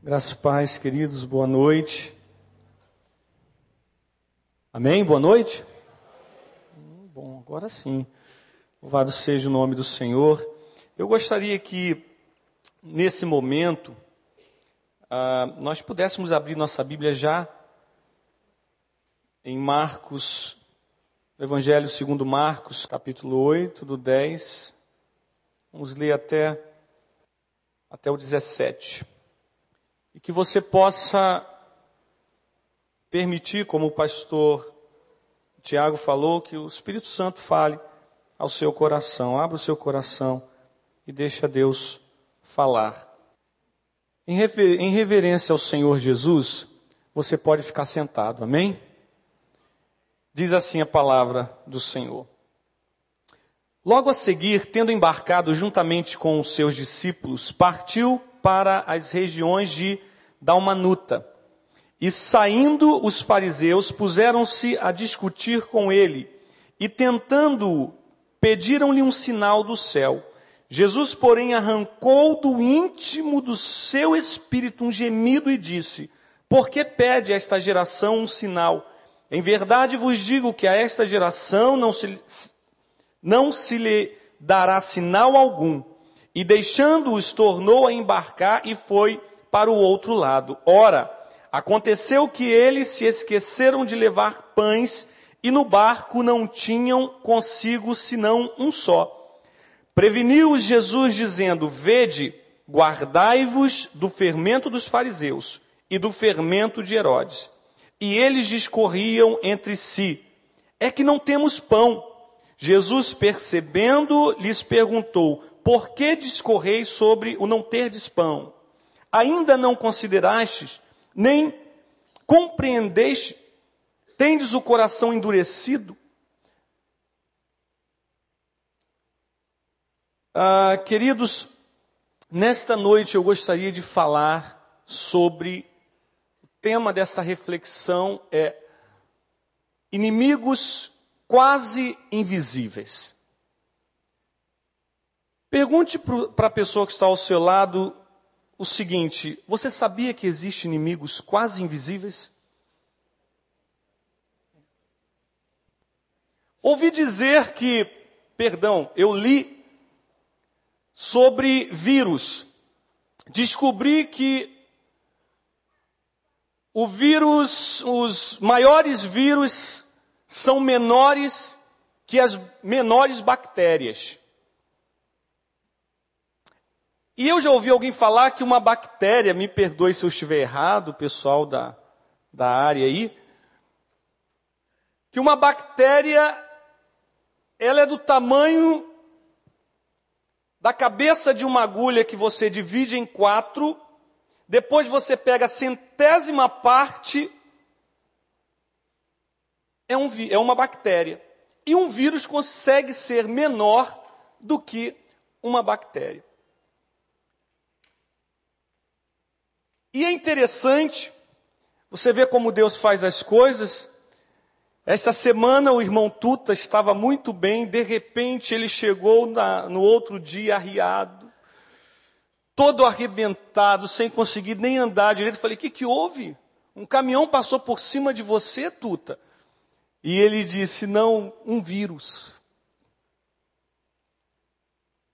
Graças pais, queridos, boa noite. Amém? Boa noite? Hum, bom, agora sim. Louvado seja o nome do Senhor. Eu gostaria que, nesse momento, ah, nós pudéssemos abrir nossa Bíblia já em Marcos, Evangelho segundo Marcos, capítulo 8, do 10. Vamos ler até, até o 17 e que você possa permitir, como o pastor Tiago falou, que o Espírito Santo fale ao seu coração. Abra o seu coração e deixa Deus falar. Em, rever, em reverência ao Senhor Jesus, você pode ficar sentado, amém? Diz assim a palavra do Senhor. Logo a seguir, tendo embarcado juntamente com os seus discípulos, partiu para as regiões de Dalmanuta. E saindo os fariseus, puseram-se a discutir com ele, e tentando-o, pediram-lhe um sinal do céu. Jesus, porém, arrancou do íntimo do seu espírito um gemido e disse: Por que pede a esta geração um sinal? Em verdade vos digo que a esta geração não se, não se lhe dará sinal algum. E deixando-os, tornou a embarcar e foi para o outro lado. Ora, aconteceu que eles se esqueceram de levar pães e no barco não tinham consigo senão um só. Preveniu-os Jesus dizendo: Vede, guardai-vos do fermento dos fariseus e do fermento de Herodes. E eles discorriam entre si: É que não temos pão. Jesus, percebendo, lhes perguntou: Por que discorreis sobre o não terdes pão? ainda não considerastes, nem compreendeste, tendes o coração endurecido? Ah, queridos, nesta noite eu gostaria de falar sobre o tema desta reflexão é inimigos quase invisíveis. Pergunte para a pessoa que está ao seu lado o seguinte: você sabia que existem inimigos quase invisíveis? Ouvi dizer que, perdão, eu li sobre vírus. Descobri que o vírus, os maiores vírus são menores que as menores bactérias. E eu já ouvi alguém falar que uma bactéria, me perdoe se eu estiver errado, pessoal da, da área aí, que uma bactéria, ela é do tamanho da cabeça de uma agulha que você divide em quatro, depois você pega a centésima parte, é, um, é uma bactéria. E um vírus consegue ser menor do que uma bactéria. E é interessante, você vê como Deus faz as coisas. Esta semana o irmão Tuta estava muito bem, de repente ele chegou na, no outro dia arriado, todo arrebentado, sem conseguir nem andar direito. Falei: O que, que houve? Um caminhão passou por cima de você, Tuta? E ele disse: Não, um vírus.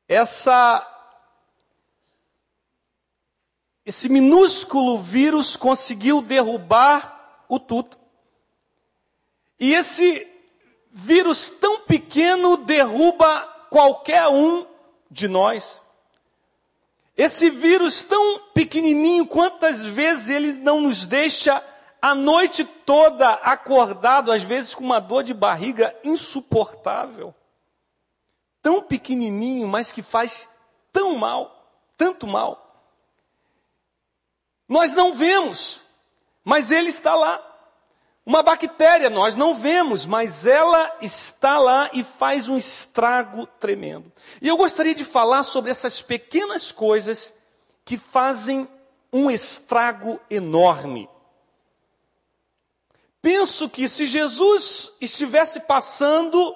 Essa esse minúsculo vírus conseguiu derrubar o tudo. E esse vírus tão pequeno derruba qualquer um de nós. Esse vírus tão pequenininho, quantas vezes ele não nos deixa a noite toda acordado, às vezes com uma dor de barriga insuportável. Tão pequenininho, mas que faz tão mal, tanto mal. Nós não vemos, mas ele está lá. Uma bactéria nós não vemos, mas ela está lá e faz um estrago tremendo. E eu gostaria de falar sobre essas pequenas coisas que fazem um estrago enorme. Penso que se Jesus estivesse passando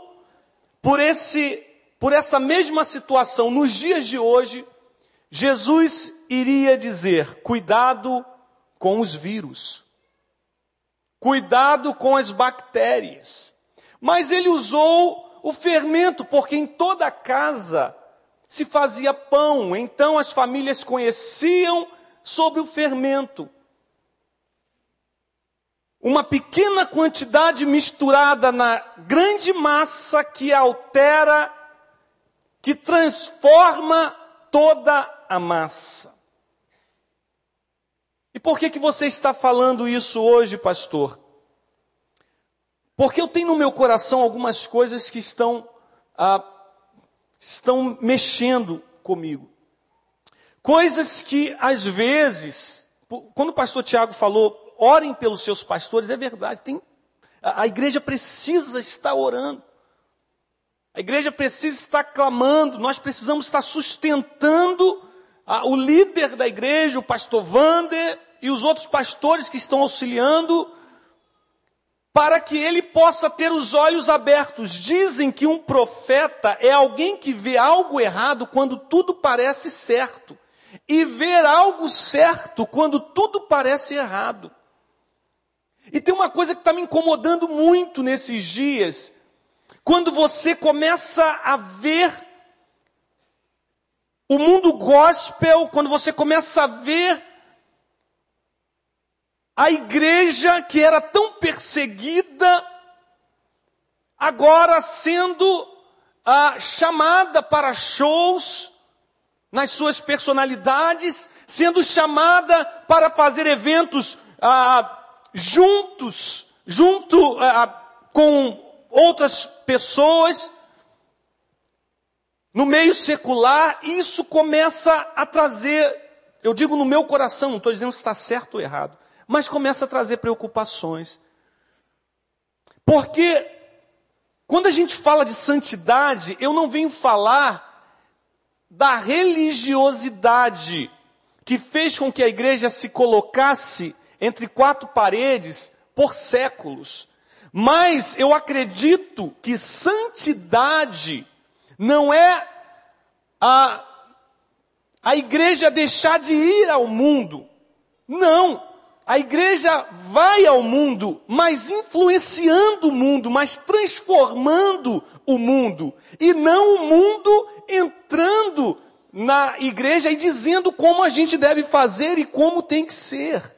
por esse por essa mesma situação nos dias de hoje, Jesus iria dizer: cuidado com os vírus, cuidado com as bactérias. Mas ele usou o fermento, porque em toda casa se fazia pão, então as famílias conheciam sobre o fermento. Uma pequena quantidade misturada na grande massa que altera, que transforma toda a massa. E por que que você está falando isso hoje, pastor? Porque eu tenho no meu coração algumas coisas que estão ah, estão mexendo comigo. Coisas que às vezes, quando o pastor Tiago falou, orem pelos seus pastores, é verdade. Tem, a, a igreja precisa estar orando. A igreja precisa estar clamando, nós precisamos estar sustentando o líder da igreja, o pastor Vander e os outros pastores que estão auxiliando, para que ele possa ter os olhos abertos. Dizem que um profeta é alguém que vê algo errado quando tudo parece certo, e ver algo certo quando tudo parece errado. E tem uma coisa que está me incomodando muito nesses dias, quando você começa a ver o mundo gospel, quando você começa a ver a igreja que era tão perseguida, agora sendo ah, chamada para shows nas suas personalidades, sendo chamada para fazer eventos ah, juntos, junto ah, com outras pessoas, no meio secular, isso começa a trazer, eu digo no meu coração, não estou dizendo se está certo ou errado, mas começa a trazer preocupações. Porque quando a gente fala de santidade, eu não venho falar da religiosidade que fez com que a igreja se colocasse entre quatro paredes por séculos. Mas eu acredito que santidade não é a, a igreja deixar de ir ao mundo. Não. A igreja vai ao mundo, mas influenciando o mundo, mas transformando o mundo. E não o mundo entrando na igreja e dizendo como a gente deve fazer e como tem que ser.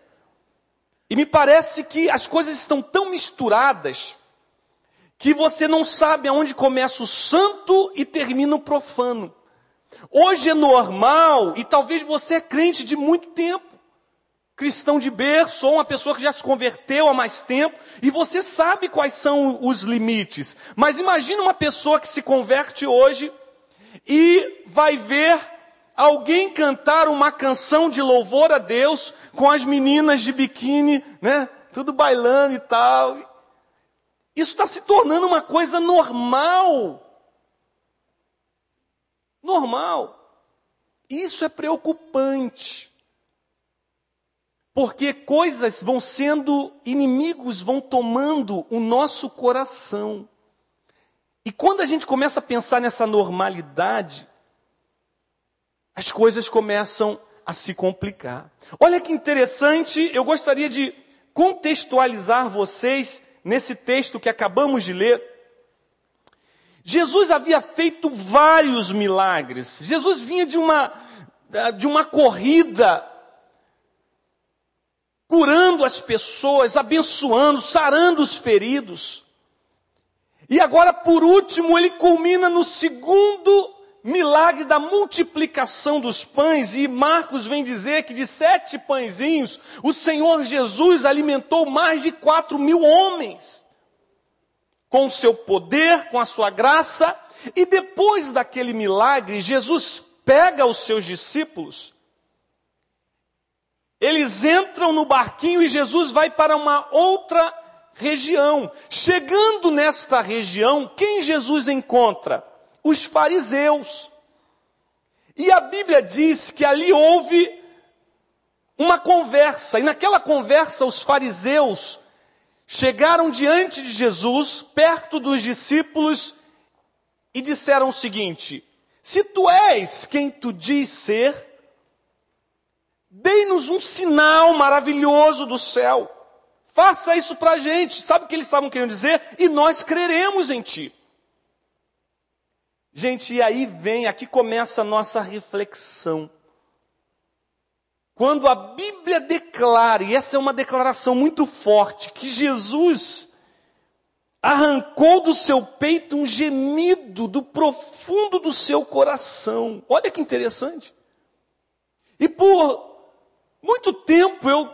E me parece que as coisas estão tão misturadas que você não sabe aonde começa o santo e termina o profano. Hoje é normal, e talvez você é crente de muito tempo, cristão de berço, ou uma pessoa que já se converteu há mais tempo, e você sabe quais são os limites. Mas imagine uma pessoa que se converte hoje e vai ver alguém cantar uma canção de louvor a Deus com as meninas de biquíni, né? Tudo bailando e tal. Isso está se tornando uma coisa normal. Normal. Isso é preocupante. Porque coisas vão sendo, inimigos vão tomando o nosso coração. E quando a gente começa a pensar nessa normalidade, as coisas começam a se complicar. Olha que interessante, eu gostaria de contextualizar vocês nesse texto que acabamos de ler. Jesus havia feito vários milagres. Jesus vinha de uma de uma corrida curando as pessoas, abençoando, sarando os feridos. E agora, por último, ele culmina no segundo milagre da multiplicação dos pães, e Marcos vem dizer que de sete pãezinhos, o Senhor Jesus alimentou mais de quatro mil homens, com o seu poder, com a sua graça, e depois daquele milagre, Jesus pega os seus discípulos, eles entram no barquinho e Jesus vai para uma outra região. Chegando nesta região, quem Jesus encontra? Os fariseus. E a Bíblia diz que ali houve uma conversa, e naquela conversa os fariseus chegaram diante de Jesus, perto dos discípulos, e disseram o seguinte: Se tu és quem tu diz ser, Dê-nos um sinal maravilhoso do céu. Faça isso para a gente. Sabe o que eles estavam querendo dizer? E nós creremos em Ti. Gente, e aí vem, aqui começa a nossa reflexão. Quando a Bíblia declara, e essa é uma declaração muito forte, que Jesus arrancou do seu peito um gemido do profundo do seu coração. Olha que interessante. E por muito tempo eu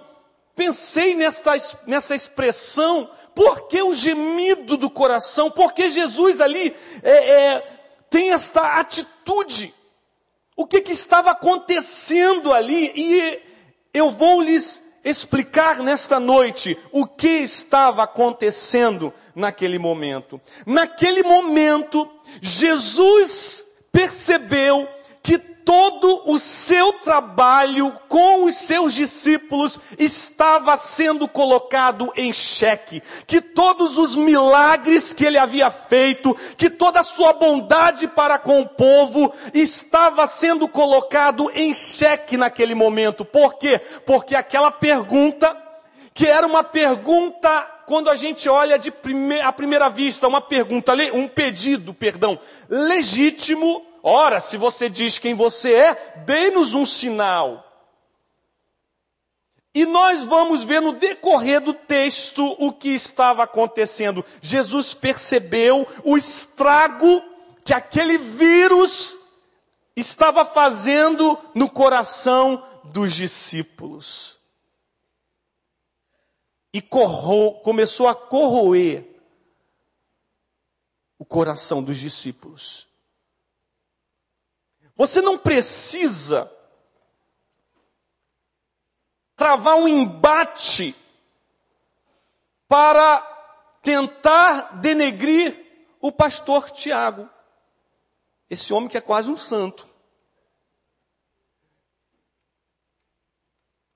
pensei nessa expressão, por que o gemido do coração? Porque Jesus ali é, é, tem esta atitude o que, que estava acontecendo ali e eu vou lhes explicar nesta noite o que estava acontecendo naquele momento. Naquele momento, Jesus percebeu que todo o seu trabalho com os seus discípulos estava sendo colocado em xeque, que todos os milagres que ele havia feito, que toda a sua bondade para com o povo estava sendo colocado em xeque naquele momento. Por quê? Porque aquela pergunta, que era uma pergunta quando a gente olha de prime à primeira vista, uma pergunta, um pedido, perdão, legítimo, Ora, se você diz quem você é, dê-nos um sinal. E nós vamos ver no decorrer do texto o que estava acontecendo. Jesus percebeu o estrago que aquele vírus estava fazendo no coração dos discípulos. E começou a corroer o coração dos discípulos. Você não precisa travar um embate para tentar denegrir o pastor Tiago. Esse homem que é quase um santo.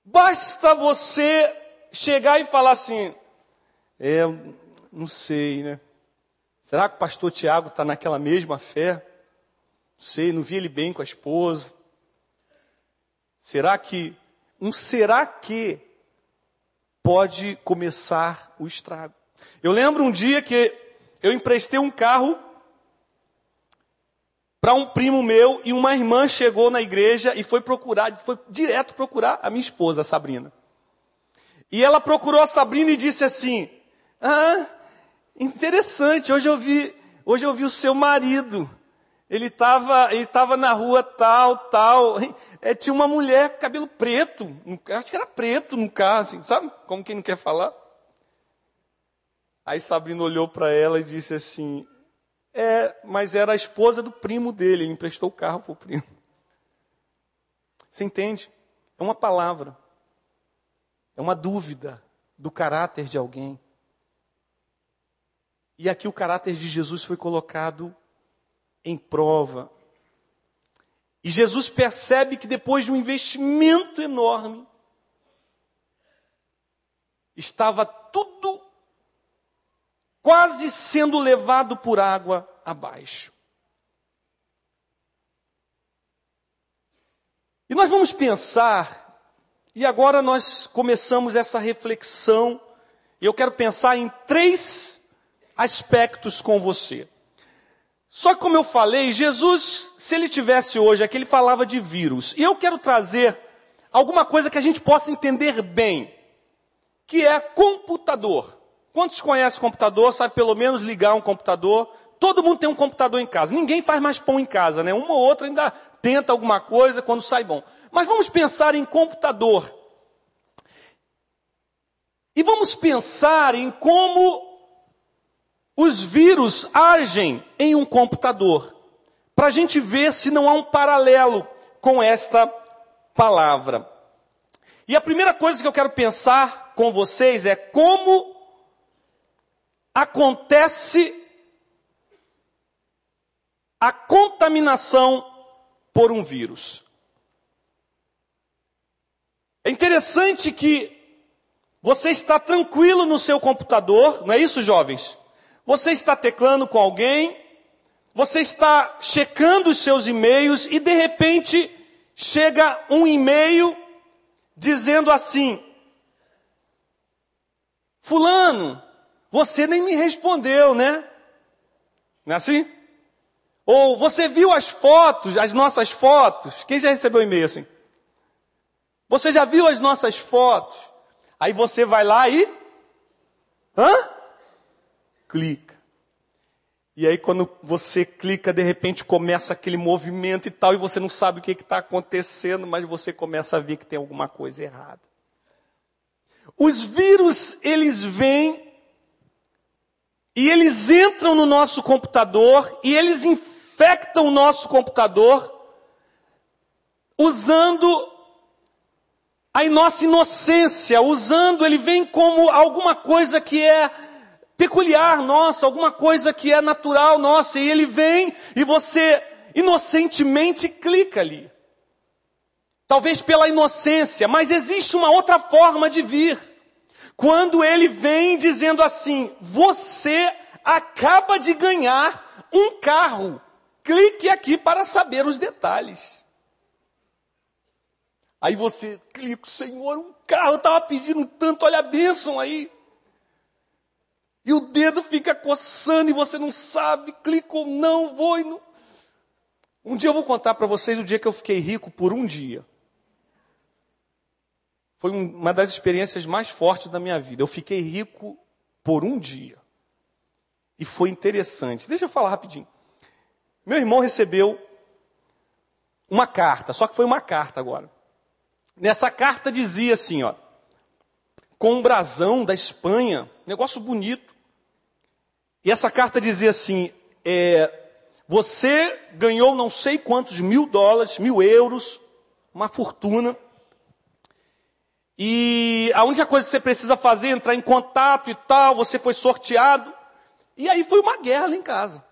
Basta você chegar e falar assim: é, não sei, né? Será que o pastor Tiago está naquela mesma fé? Sei, não vi ele bem com a esposa. Será que, um será que pode começar o estrago? Eu lembro um dia que eu emprestei um carro para um primo meu e uma irmã chegou na igreja e foi procurar, foi direto procurar a minha esposa, a Sabrina. E ela procurou a Sabrina e disse assim: Ah, interessante, hoje eu vi, hoje eu vi o seu marido. Ele estava ele tava na rua tal, tal. É, tinha uma mulher com cabelo preto. Acho que era preto no caso, assim, sabe? Como quem não quer falar. Aí Sabrina olhou para ela e disse assim: É, mas era a esposa do primo dele. Ele emprestou o carro para o primo. Você entende? É uma palavra. É uma dúvida do caráter de alguém. E aqui o caráter de Jesus foi colocado em prova. E Jesus percebe que depois de um investimento enorme, estava tudo quase sendo levado por água abaixo. E nós vamos pensar, e agora nós começamos essa reflexão, eu quero pensar em três aspectos com você. Só que como eu falei, Jesus, se ele tivesse hoje aqui, ele falava de vírus. E eu quero trazer alguma coisa que a gente possa entender bem, que é computador. Quantos conhecem computador, sabe pelo menos ligar um computador? Todo mundo tem um computador em casa. Ninguém faz mais pão em casa, né? Uma ou outra ainda tenta alguma coisa quando sai bom. Mas vamos pensar em computador. E vamos pensar em como os vírus agem em um computador, para a gente ver se não há um paralelo com esta palavra. E a primeira coisa que eu quero pensar com vocês é como acontece a contaminação por um vírus. É interessante que você está tranquilo no seu computador, não é isso, jovens? Você está teclando com alguém, você está checando os seus e-mails e de repente chega um e-mail dizendo assim: Fulano, você nem me respondeu, né? Não é assim? Ou você viu as fotos, as nossas fotos? Quem já recebeu e-mail assim? Você já viu as nossas fotos? Aí você vai lá e. Hã? Clica. E aí, quando você clica, de repente começa aquele movimento e tal, e você não sabe o que está acontecendo, mas você começa a ver que tem alguma coisa errada. Os vírus, eles vêm e eles entram no nosso computador e eles infectam o nosso computador usando a nossa inocência, usando, ele vem como alguma coisa que é peculiar nossa, alguma coisa que é natural nossa, e ele vem e você inocentemente clica ali. Talvez pela inocência, mas existe uma outra forma de vir. Quando ele vem dizendo assim: Você acaba de ganhar um carro, clique aqui para saber os detalhes. Aí você clica, Senhor, um carro, eu estava pedindo tanto, olha a bênção aí. E o dedo fica coçando e você não sabe, clica ou não, vou e não. Um dia eu vou contar para vocês o dia que eu fiquei rico por um dia. Foi uma das experiências mais fortes da minha vida. Eu fiquei rico por um dia. E foi interessante. Deixa eu falar rapidinho. Meu irmão recebeu uma carta, só que foi uma carta agora. Nessa carta dizia assim, ó, com um brasão da Espanha, negócio bonito. E essa carta dizia assim: é, você ganhou não sei quantos mil dólares, mil euros, uma fortuna. E a única coisa que você precisa fazer é entrar em contato e tal, você foi sorteado. E aí foi uma guerra lá em casa.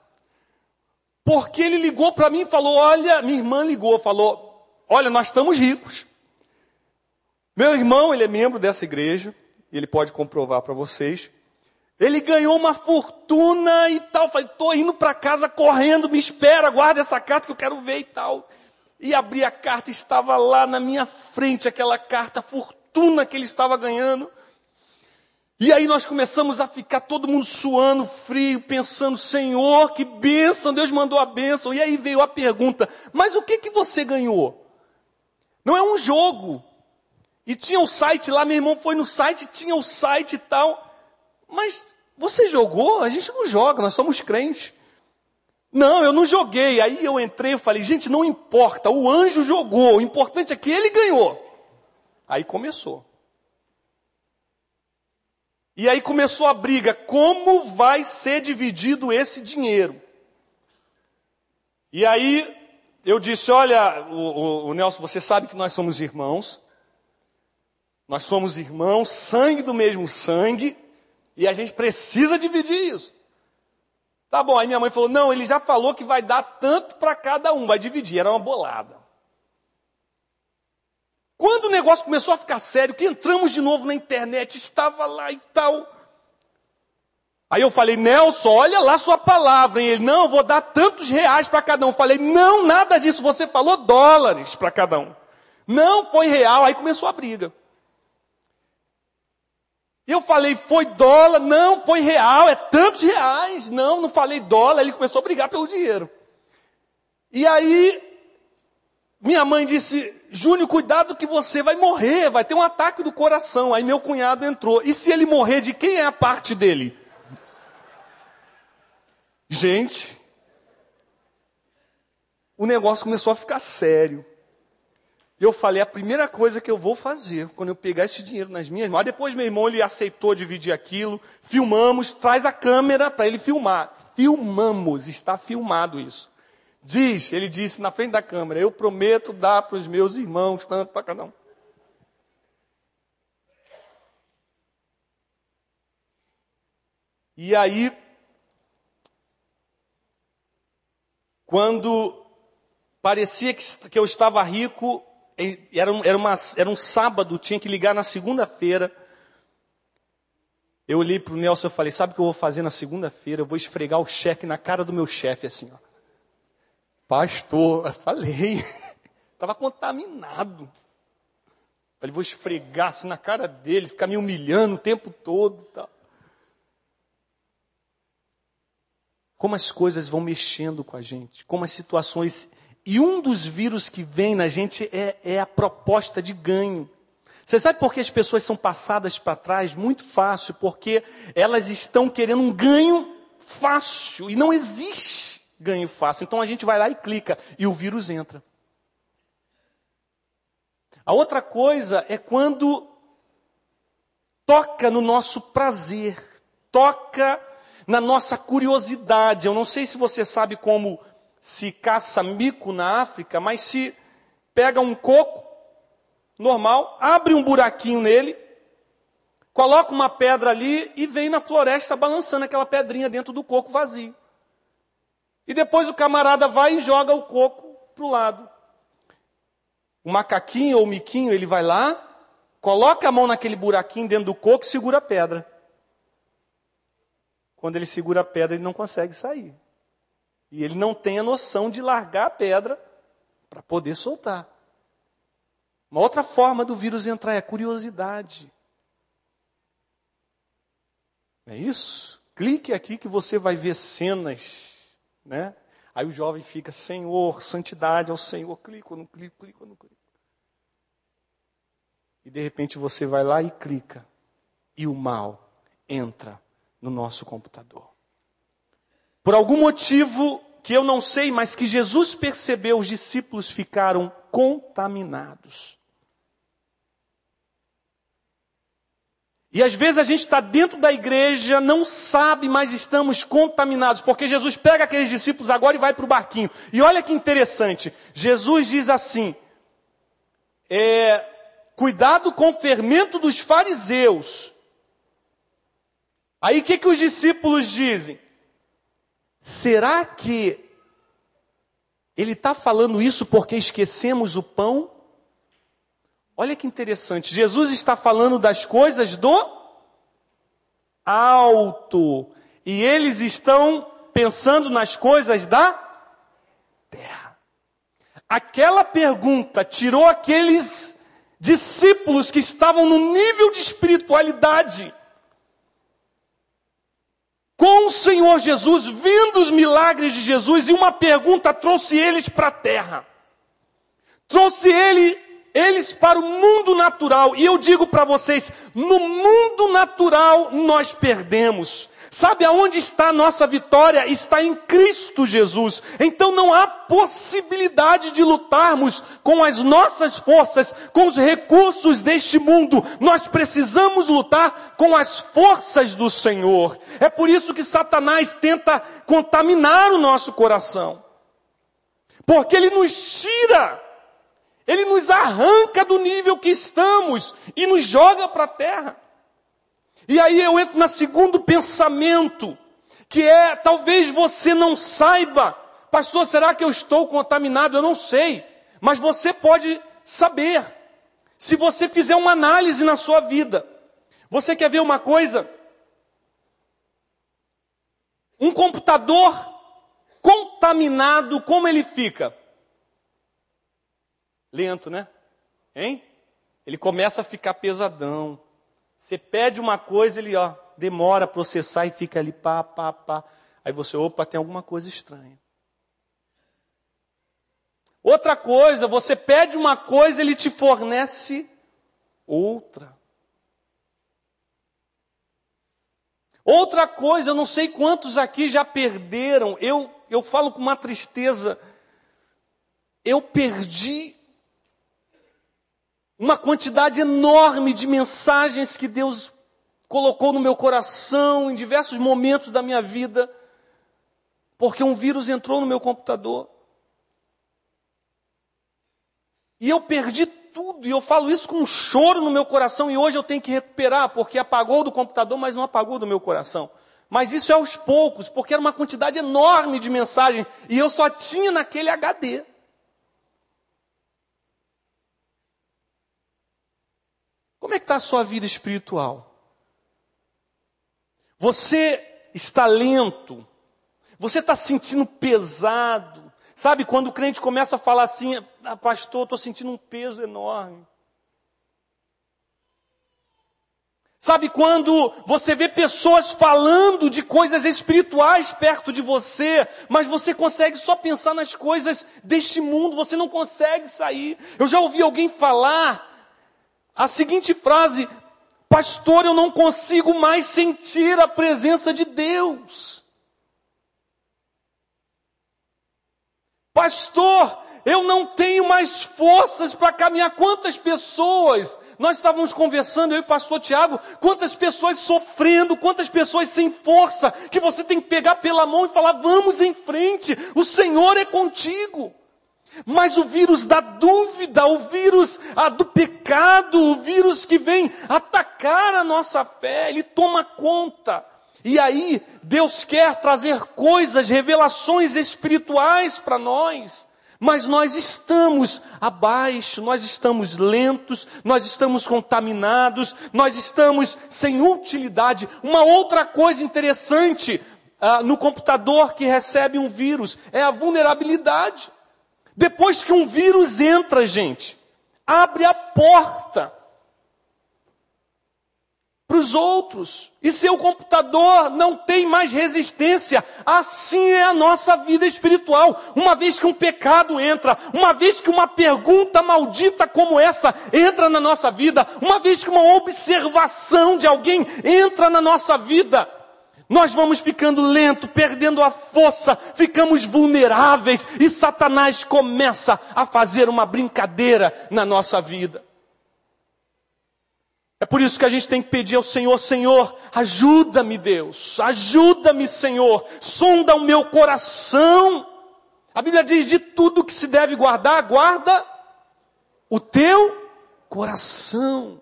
Porque ele ligou para mim e falou: Olha, minha irmã ligou, falou: Olha, nós estamos ricos. Meu irmão, ele é membro dessa igreja, e ele pode comprovar para vocês. Ele ganhou uma fortuna e tal. Falei, estou indo para casa correndo, me espera, guarda essa carta que eu quero ver e tal. E abri a carta, estava lá na minha frente aquela carta, a fortuna que ele estava ganhando. E aí nós começamos a ficar todo mundo suando frio, pensando, Senhor, que bênção, Deus mandou a bênção. E aí veio a pergunta, mas o que, que você ganhou? Não é um jogo, e tinha um site lá, meu irmão foi no site, tinha o um site e tal. Mas você jogou? A gente não joga, nós somos crentes. Não, eu não joguei. Aí eu entrei e falei, gente, não importa, o anjo jogou, o importante é que ele ganhou. Aí começou. E aí começou a briga, como vai ser dividido esse dinheiro? E aí eu disse, olha, o, o, o Nelson, você sabe que nós somos irmãos. Nós somos irmãos, sangue do mesmo sangue, e a gente precisa dividir isso. Tá bom, aí minha mãe falou: não, ele já falou que vai dar tanto para cada um, vai dividir. Era uma bolada. Quando o negócio começou a ficar sério, que entramos de novo na internet, estava lá e tal. Aí eu falei, Nelson, olha lá sua palavra. E ele, não, eu vou dar tantos reais para cada um. Eu falei, não, nada disso, você falou dólares para cada um. Não foi real. Aí começou a briga. Eu falei, foi dólar? Não, foi real, é tantos reais. Não, não falei dólar. Ele começou a brigar pelo dinheiro. E aí, minha mãe disse, Júnior, cuidado que você vai morrer, vai ter um ataque do coração. Aí meu cunhado entrou. E se ele morrer, de quem é a parte dele? Gente, o negócio começou a ficar sério. Eu falei, a primeira coisa que eu vou fazer, quando eu pegar esse dinheiro nas minhas mãos, depois meu irmão ele aceitou dividir aquilo, filmamos, traz a câmera para ele filmar. Filmamos, está filmado isso. Diz, ele disse na frente da câmera, eu prometo dar para os meus irmãos, tanto para cada um. E aí, quando parecia que, que eu estava rico, era um, era, uma, era um sábado, tinha que ligar na segunda-feira. Eu olhei para o Nelson e falei: Sabe o que eu vou fazer na segunda-feira? Eu vou esfregar o cheque na cara do meu chefe, assim, ó. Pastor, eu falei, estava contaminado. Falei, vou esfregar assim na cara dele, ficar me humilhando o tempo todo. Tal. Como as coisas vão mexendo com a gente, como as situações. E um dos vírus que vem na gente é, é a proposta de ganho. Você sabe por que as pessoas são passadas para trás? Muito fácil, porque elas estão querendo um ganho fácil. E não existe ganho fácil. Então a gente vai lá e clica, e o vírus entra. A outra coisa é quando toca no nosso prazer, toca na nossa curiosidade. Eu não sei se você sabe como se caça mico na África, mas se pega um coco normal, abre um buraquinho nele, coloca uma pedra ali e vem na floresta balançando aquela pedrinha dentro do coco vazio. E depois o camarada vai e joga o coco para o lado. O macaquinho ou o miquinho, ele vai lá, coloca a mão naquele buraquinho dentro do coco e segura a pedra. Quando ele segura a pedra, ele não consegue sair. E ele não tem a noção de largar a pedra para poder soltar. Uma outra forma do vírus entrar é a curiosidade. É isso? Clique aqui que você vai ver cenas, né? Aí o jovem fica, Senhor, santidade ao Senhor, clico, não clico, clico, não clico. E de repente você vai lá e clica, e o mal entra no nosso computador. Por algum motivo que eu não sei, mas que Jesus percebeu, os discípulos ficaram contaminados. E às vezes a gente está dentro da igreja, não sabe, mas estamos contaminados, porque Jesus pega aqueles discípulos agora e vai para o barquinho. E olha que interessante, Jesus diz assim: é, cuidado com o fermento dos fariseus. Aí o que, que os discípulos dizem? Será que ele está falando isso porque esquecemos o pão? Olha que interessante, Jesus está falando das coisas do alto, e eles estão pensando nas coisas da terra. Aquela pergunta tirou aqueles discípulos que estavam no nível de espiritualidade com o Senhor Jesus, vendo os milagres de Jesus, e uma pergunta trouxe eles para a terra. Trouxe ele eles para o mundo natural. E eu digo para vocês: no mundo natural nós perdemos. Sabe aonde está a nossa vitória? Está em Cristo Jesus. Então não há possibilidade de lutarmos com as nossas forças, com os recursos deste mundo. Nós precisamos lutar com as forças do Senhor. É por isso que Satanás tenta contaminar o nosso coração. Porque ele nos tira ele nos arranca do nível que estamos e nos joga para a terra. E aí eu entro no segundo pensamento, que é talvez você não saiba, pastor, será que eu estou contaminado? Eu não sei, mas você pode saber, se você fizer uma análise na sua vida. Você quer ver uma coisa? Um computador contaminado, como ele fica? Lento, né? Hein? Ele começa a ficar pesadão. Você pede uma coisa, ele ó, demora a processar e fica ali pá, pá, pá. Aí você, opa, tem alguma coisa estranha. Outra coisa, você pede uma coisa, ele te fornece outra. Outra coisa, eu não sei quantos aqui já perderam, eu, eu falo com uma tristeza, eu perdi uma quantidade enorme de mensagens que Deus colocou no meu coração em diversos momentos da minha vida, porque um vírus entrou no meu computador. E eu perdi tudo, e eu falo isso com um choro no meu coração, e hoje eu tenho que recuperar, porque apagou do computador, mas não apagou do meu coração. Mas isso é aos poucos, porque era uma quantidade enorme de mensagem, e eu só tinha naquele HD. Como é que está a sua vida espiritual? Você está lento? Você está sentindo pesado? Sabe quando o crente começa a falar assim, ah, pastor, estou sentindo um peso enorme. Sabe quando você vê pessoas falando de coisas espirituais perto de você, mas você consegue só pensar nas coisas deste mundo, você não consegue sair. Eu já ouvi alguém falar a seguinte frase: Pastor, eu não consigo mais sentir a presença de Deus. Pastor, eu não tenho mais forças para caminhar. Quantas pessoas nós estávamos conversando, eu e o pastor Tiago, quantas pessoas sofrendo, quantas pessoas sem força, que você tem que pegar pela mão e falar: vamos em frente, o Senhor é contigo. Mas o vírus da dúvida, o vírus ah, do pecado, o vírus que vem atacar a nossa fé, ele toma conta. E aí, Deus quer trazer coisas, revelações espirituais para nós. Mas nós estamos abaixo, nós estamos lentos, nós estamos contaminados, nós estamos sem utilidade. Uma outra coisa interessante ah, no computador que recebe um vírus é a vulnerabilidade. Depois que um vírus entra, gente, abre a porta para os outros. E seu computador não tem mais resistência. Assim é a nossa vida espiritual. Uma vez que um pecado entra, uma vez que uma pergunta maldita como essa entra na nossa vida, uma vez que uma observação de alguém entra na nossa vida, nós vamos ficando lento, perdendo a força, ficamos vulneráveis e Satanás começa a fazer uma brincadeira na nossa vida. É por isso que a gente tem que pedir ao Senhor, Senhor, ajuda-me, Deus, ajuda-me, Senhor, sonda o meu coração. A Bíblia diz: de tudo que se deve guardar, guarda o teu coração.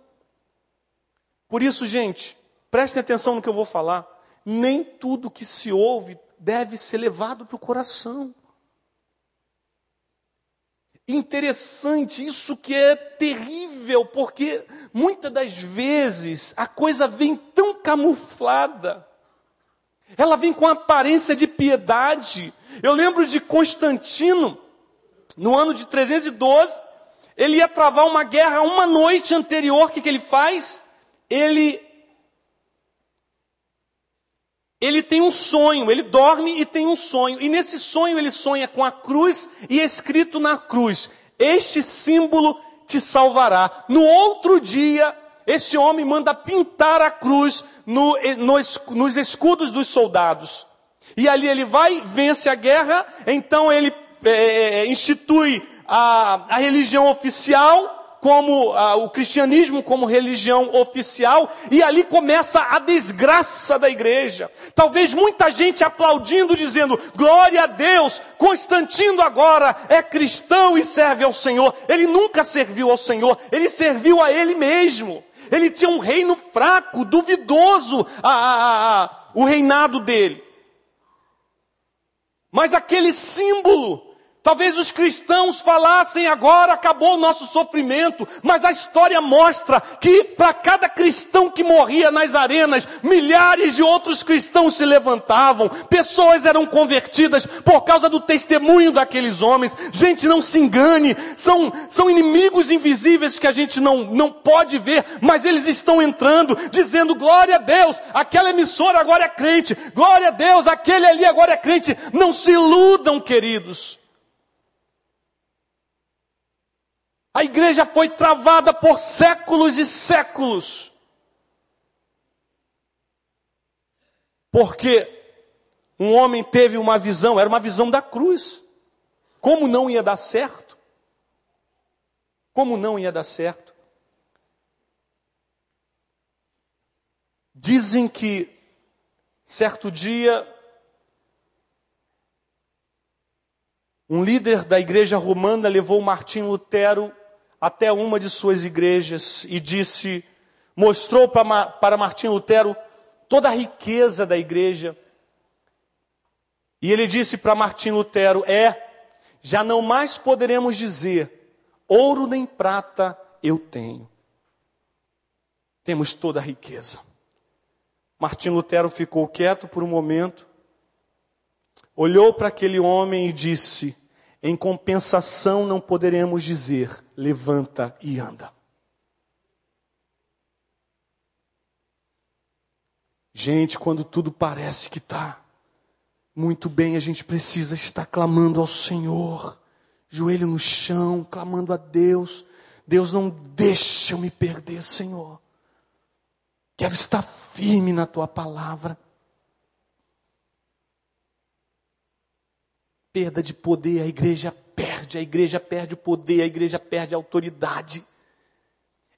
Por isso, gente, prestem atenção no que eu vou falar. Nem tudo que se ouve deve ser levado para o coração. Interessante, isso que é terrível, porque muitas das vezes a coisa vem tão camuflada, ela vem com aparência de piedade. Eu lembro de Constantino, no ano de 312, ele ia travar uma guerra uma noite anterior, o que, que ele faz? Ele ele tem um sonho, ele dorme e tem um sonho. E nesse sonho ele sonha com a cruz e escrito na cruz: Este símbolo te salvará. No outro dia, esse homem manda pintar a cruz no, nos, nos escudos dos soldados. E ali ele vai, vence a guerra, então ele é, é, é institui a, a religião oficial como ah, o cristianismo como religião oficial, e ali começa a desgraça da igreja. Talvez muita gente aplaudindo, dizendo: glória a Deus, Constantino agora é cristão e serve ao Senhor. Ele nunca serviu ao Senhor, ele serviu a ele mesmo. Ele tinha um reino fraco, duvidoso, a, a, a, o reinado dele. Mas aquele símbolo Talvez os cristãos falassem agora acabou o nosso sofrimento, mas a história mostra que para cada cristão que morria nas arenas, milhares de outros cristãos se levantavam, pessoas eram convertidas por causa do testemunho daqueles homens. Gente, não se engane, são, são inimigos invisíveis que a gente não, não pode ver, mas eles estão entrando, dizendo glória a Deus, aquela emissora agora é crente, glória a Deus, aquele ali agora é crente. Não se iludam, queridos. A igreja foi travada por séculos e séculos. Porque um homem teve uma visão, era uma visão da cruz. Como não ia dar certo? Como não ia dar certo? Dizem que certo dia um líder da igreja romana levou Martim Lutero até uma de suas igrejas e disse, mostrou para, Martim Lutero toda a riqueza da igreja. E ele disse para Martim Lutero: É, já não mais poderemos dizer, ouro nem prata eu tenho. Temos toda a riqueza. Martim Lutero ficou quieto por um momento, olhou para aquele homem e disse: em compensação, não poderemos dizer: levanta e anda. Gente, quando tudo parece que está muito bem, a gente precisa estar clamando ao Senhor, joelho no chão, clamando a Deus. Deus não deixa eu me perder, Senhor. Quero estar firme na tua palavra. Perda de poder, a igreja perde, a igreja perde o poder, a igreja perde a autoridade.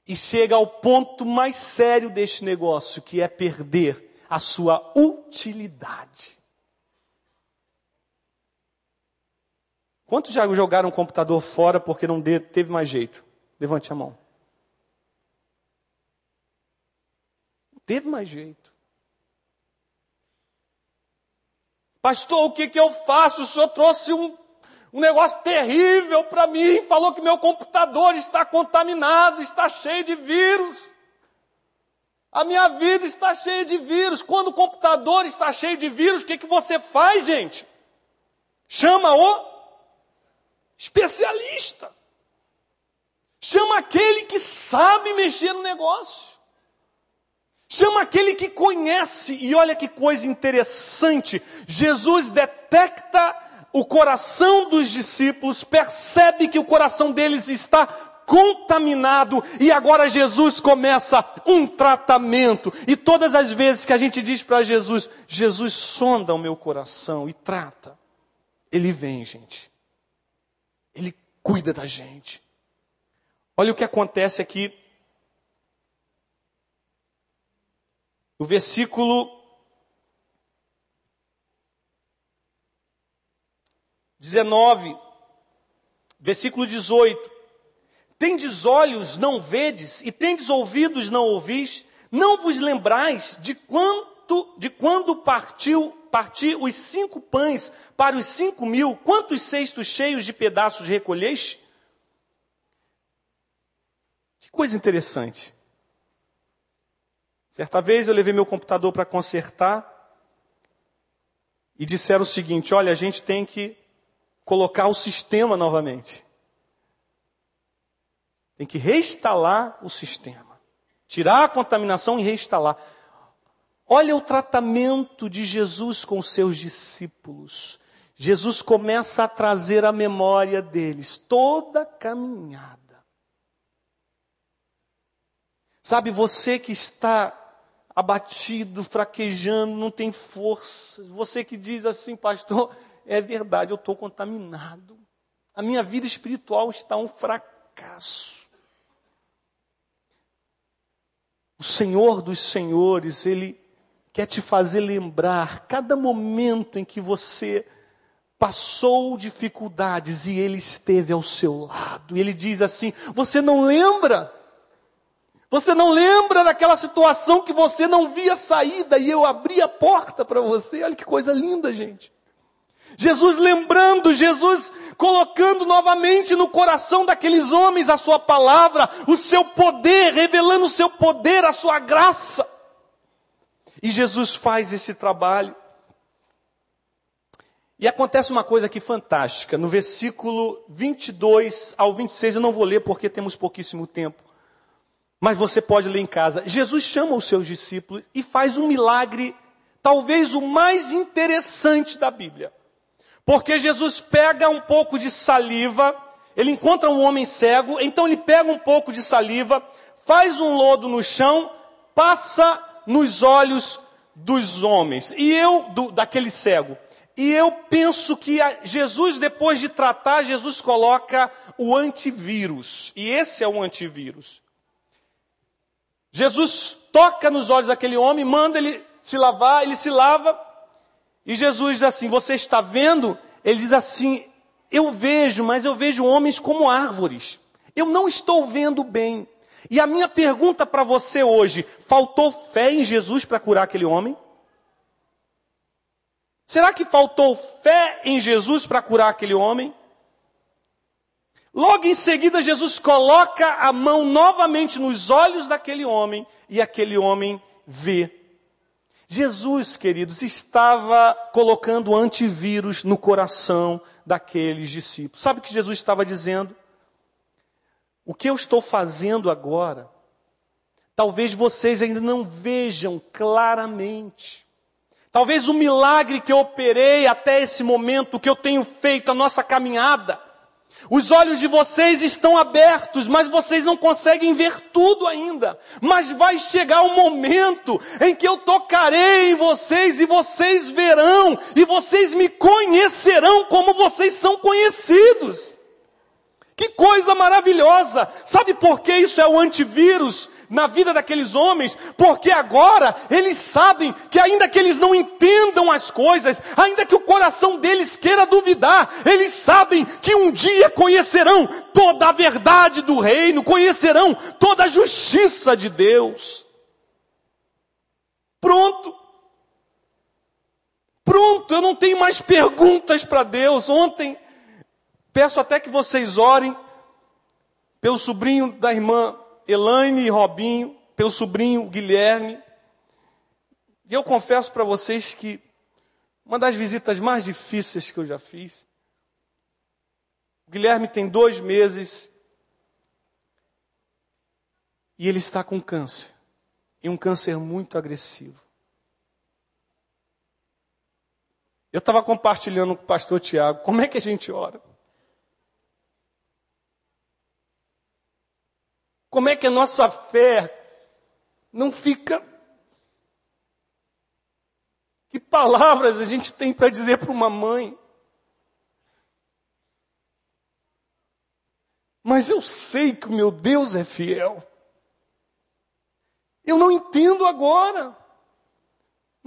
E chega ao ponto mais sério deste negócio, que é perder a sua utilidade. Quantos já jogaram o computador fora porque não teve mais jeito? Levante a mão. Não teve mais jeito. Pastor, o que, que eu faço? O senhor trouxe um, um negócio terrível para mim. Falou que meu computador está contaminado, está cheio de vírus. A minha vida está cheia de vírus. Quando o computador está cheio de vírus, o que, que você faz, gente? Chama o especialista. Chama aquele que sabe mexer no negócio. Chama aquele que conhece. E olha que coisa interessante. Jesus detecta o coração dos discípulos, percebe que o coração deles está contaminado e agora Jesus começa um tratamento. E todas as vezes que a gente diz para Jesus, Jesus sonda o meu coração e trata, ele vem, gente. Ele cuida da gente. Olha o que acontece aqui. O versículo 19, versículo 18. Tendes olhos, não vedes, e tendes ouvidos, não ouvis, não vos lembrais de quanto, de quando partiu, parti os cinco pães para os cinco mil, quantos cestos cheios de pedaços recolheste? Que coisa interessante. Certa vez eu levei meu computador para consertar e disseram o seguinte: olha, a gente tem que colocar o sistema novamente. Tem que reinstalar o sistema. Tirar a contaminação e reinstalar. Olha o tratamento de Jesus com seus discípulos. Jesus começa a trazer à memória deles toda a caminhada. Sabe, você que está abatido, fraquejando, não tem força, você que diz assim, pastor, é verdade, eu estou contaminado. A minha vida espiritual está um fracasso. O Senhor dos Senhores, Ele quer te fazer lembrar cada momento em que você passou dificuldades e Ele esteve ao seu lado. E Ele diz assim: Você não lembra? Você não lembra daquela situação que você não via saída e eu abri a porta para você? Olha que coisa linda, gente. Jesus lembrando, Jesus colocando novamente no coração daqueles homens a sua palavra, o seu poder, revelando o seu poder, a sua graça. E Jesus faz esse trabalho. E acontece uma coisa aqui fantástica, no versículo 22 ao 26, eu não vou ler porque temos pouquíssimo tempo. Mas você pode ler em casa. Jesus chama os seus discípulos e faz um milagre, talvez o mais interessante da Bíblia. Porque Jesus pega um pouco de saliva, ele encontra um homem cego, então ele pega um pouco de saliva, faz um lodo no chão, passa nos olhos dos homens, e eu, do, daquele cego. E eu penso que Jesus, depois de tratar, Jesus coloca o antivírus. E esse é o antivírus. Jesus toca nos olhos daquele homem, manda ele se lavar, ele se lava, e Jesus diz assim: Você está vendo? Ele diz assim: Eu vejo, mas eu vejo homens como árvores. Eu não estou vendo bem. E a minha pergunta para você hoje: faltou fé em Jesus para curar aquele homem? Será que faltou fé em Jesus para curar aquele homem? Logo em seguida, Jesus coloca a mão novamente nos olhos daquele homem e aquele homem vê. Jesus, queridos, estava colocando antivírus no coração daqueles discípulos. Sabe o que Jesus estava dizendo? O que eu estou fazendo agora talvez vocês ainda não vejam claramente. Talvez o milagre que eu operei até esse momento, que eu tenho feito, a nossa caminhada, os olhos de vocês estão abertos, mas vocês não conseguem ver tudo ainda. Mas vai chegar o um momento em que eu tocarei em vocês e vocês verão e vocês me conhecerão como vocês são conhecidos. Que coisa maravilhosa! Sabe por que isso é o antivírus? Na vida daqueles homens, porque agora eles sabem que, ainda que eles não entendam as coisas, ainda que o coração deles queira duvidar, eles sabem que um dia conhecerão toda a verdade do reino, conhecerão toda a justiça de Deus. Pronto. Pronto, eu não tenho mais perguntas para Deus. Ontem, peço até que vocês orem pelo sobrinho da irmã Elaine e Robinho, pelo sobrinho Guilherme. E eu confesso para vocês que uma das visitas mais difíceis que eu já fiz. O Guilherme tem dois meses e ele está com câncer. E um câncer muito agressivo. Eu estava compartilhando com o pastor Tiago como é que a gente ora. Como é que a nossa fé não fica. Que palavras a gente tem para dizer para uma mãe? Mas eu sei que o meu Deus é fiel. Eu não entendo agora.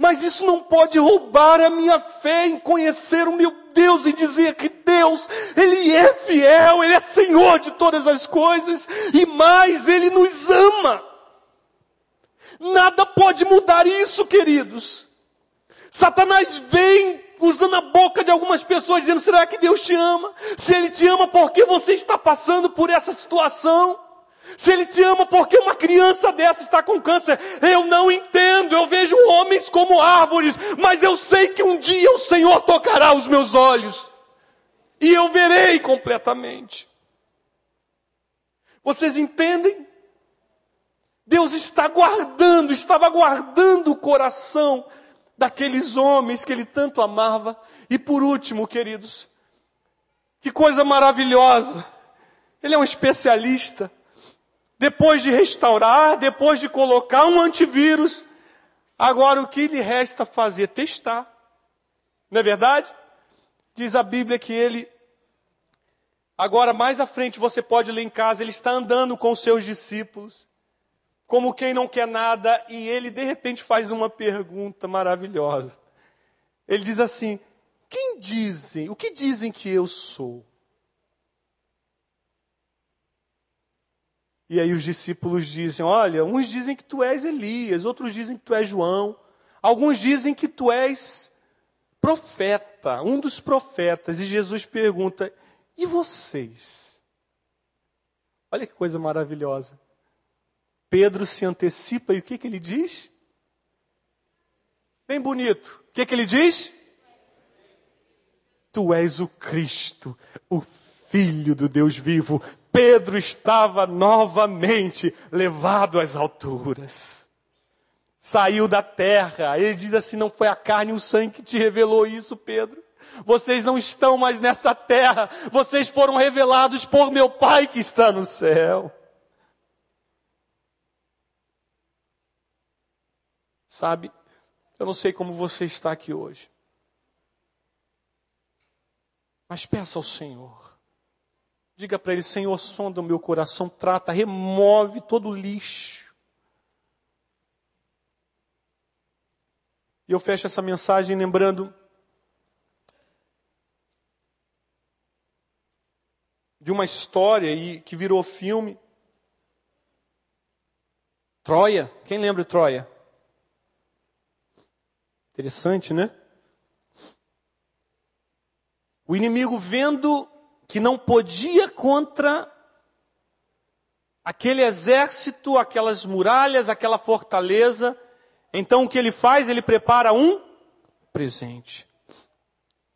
Mas isso não pode roubar a minha fé em conhecer o meu Deus e dizer que Deus, Ele é fiel, Ele é Senhor de todas as coisas e mais, Ele nos ama. Nada pode mudar isso, queridos. Satanás vem usando a boca de algumas pessoas dizendo: será que Deus te ama? Se Ele te ama, por que você está passando por essa situação? Se Ele te ama, por que uma criança dessa está com câncer? Eu não entendo. Eu vejo homens como árvores, mas eu sei que um dia o Senhor tocará os meus olhos e eu verei completamente. Vocês entendem? Deus está guardando, estava guardando o coração daqueles homens que ele tanto amava. E por último, queridos, que coisa maravilhosa. Ele é um especialista. Depois de restaurar, depois de colocar um antivírus, agora o que lhe resta fazer? Testar. Não é verdade? Diz a Bíblia que ele Agora, mais à frente, você pode ler em casa, ele está andando com seus discípulos como quem não quer nada, e ele de repente faz uma pergunta maravilhosa. Ele diz assim: Quem dizem, o que dizem que eu sou? E aí os discípulos dizem: Olha, uns dizem que tu és Elias, outros dizem que tu és João, alguns dizem que tu és profeta, um dos profetas. E Jesus pergunta: E vocês? Olha que coisa maravilhosa. Pedro se antecipa e o que, que ele diz? Bem bonito. O que, que ele diz? Tu és o Cristo, o Filho do Deus vivo. Pedro estava novamente levado às alturas. Saiu da terra. Ele diz assim: não foi a carne e o sangue que te revelou isso, Pedro. Vocês não estão mais nessa terra. Vocês foram revelados por meu Pai que está no céu. Sabe, eu não sei como você está aqui hoje. Mas peça ao Senhor. Diga para Ele, Senhor, sonda o meu coração, trata, remove todo o lixo. E eu fecho essa mensagem lembrando de uma história e que virou filme. Troia, quem lembra de Troia? Interessante, né? O inimigo vendo que não podia contra aquele exército, aquelas muralhas, aquela fortaleza, então o que ele faz? Ele prepara um presente.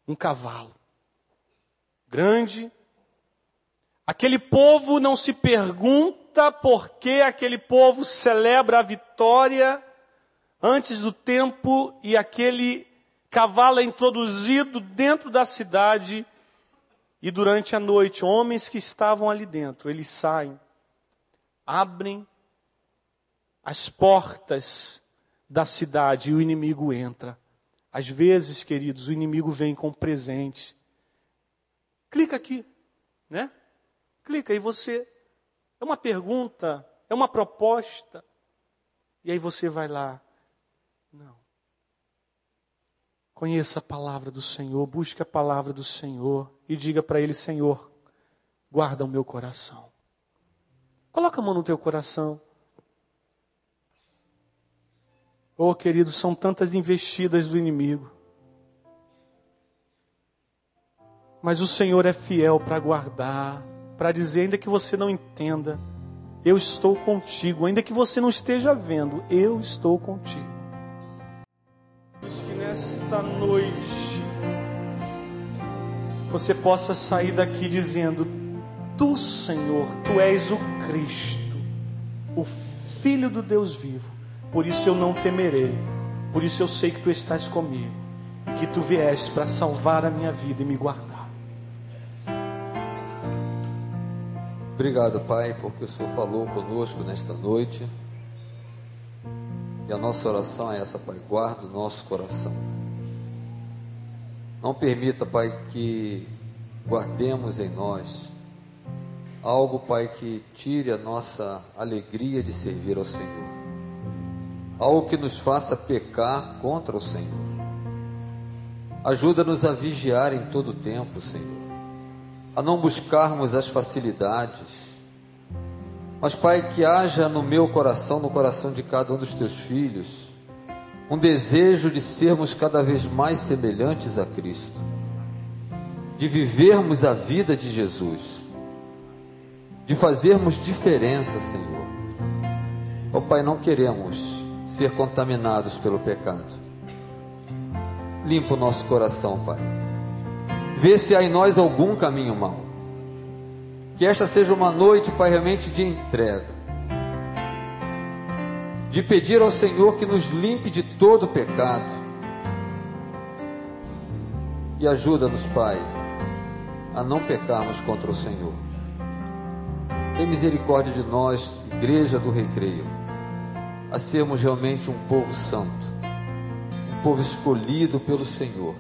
Um cavalo. Grande. Aquele povo não se pergunta por que aquele povo celebra a vitória antes do tempo e aquele cavalo é introduzido dentro da cidade e durante a noite, homens que estavam ali dentro, eles saem, abrem as portas da cidade e o inimigo entra. Às vezes, queridos, o inimigo vem com presente. Clica aqui, né? Clica e você. É uma pergunta, é uma proposta. E aí você vai lá. Não. Conheça a palavra do Senhor, busque a palavra do Senhor e diga para Ele: Senhor, guarda o meu coração. Coloca a mão no teu coração. Oh, queridos, são tantas investidas do inimigo. Mas o Senhor é fiel para guardar, para dizer, ainda que você não entenda, eu estou contigo, ainda que você não esteja vendo, eu estou contigo. Nesta noite você possa sair daqui dizendo: Tu, Senhor, tu és o Cristo, o Filho do Deus vivo por isso eu não temerei. Por isso eu sei que tu estás comigo. Que tu vieste para salvar a minha vida e me guardar. Obrigado, Pai, porque o Senhor falou conosco nesta noite. E a nossa oração é essa, Pai. Guarda o nosso coração. Não permita, Pai, que guardemos em nós algo, Pai, que tire a nossa alegria de servir ao Senhor algo que nos faça pecar contra o Senhor. Ajuda-nos a vigiar em todo o tempo, Senhor, a não buscarmos as facilidades, mas, Pai, que haja no meu coração, no coração de cada um dos teus filhos, um desejo de sermos cada vez mais semelhantes a Cristo, de vivermos a vida de Jesus, de fazermos diferença, Senhor. Ó oh, Pai, não queremos ser contaminados pelo pecado. Limpa o nosso coração, Pai. Vê se há em nós algum caminho mau. Que esta seja uma noite, Pai, realmente de entrega. De pedir ao Senhor que nos limpe de todo pecado. E ajuda-nos, Pai, a não pecarmos contra o Senhor. Tem misericórdia de nós, Igreja do Recreio a sermos realmente um povo santo, um povo escolhido pelo Senhor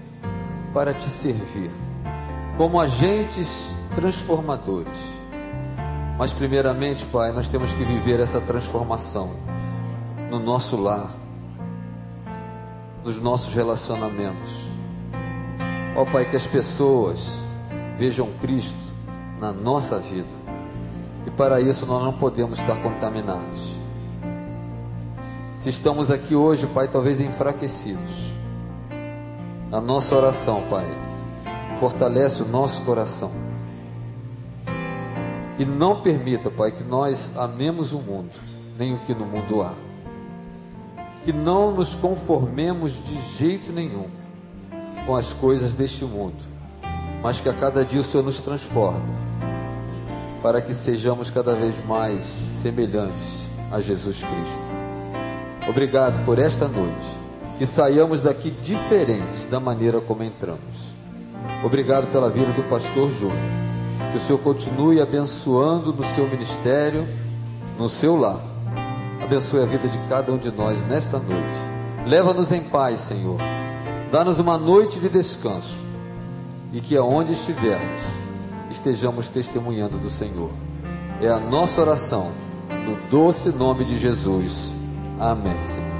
para te servir, como agentes transformadores. Mas, primeiramente, Pai, nós temos que viver essa transformação no nosso lar, nos nossos relacionamentos. Ó Pai, que as pessoas vejam Cristo na nossa vida. E para isso nós não podemos estar contaminados. Se estamos aqui hoje, Pai, talvez enfraquecidos, a nossa oração, Pai, fortalece o nosso coração. E não permita, Pai, que nós amemos o mundo, nem o que no mundo há. Que não nos conformemos de jeito nenhum com as coisas deste mundo, mas que a cada dia o Senhor nos transforme, para que sejamos cada vez mais semelhantes a Jesus Cristo. Obrigado por esta noite. Que saiamos daqui diferentes da maneira como entramos. Obrigado pela vida do pastor Júnior. Que o Senhor continue abençoando no seu ministério, no seu lar. Abençoe a vida de cada um de nós nesta noite. Leva-nos em paz, Senhor. Dá-nos uma noite de descanso. E que aonde estivermos, estejamos testemunhando do Senhor. É a nossa oração, no doce nome de Jesus. Amém, Senhor.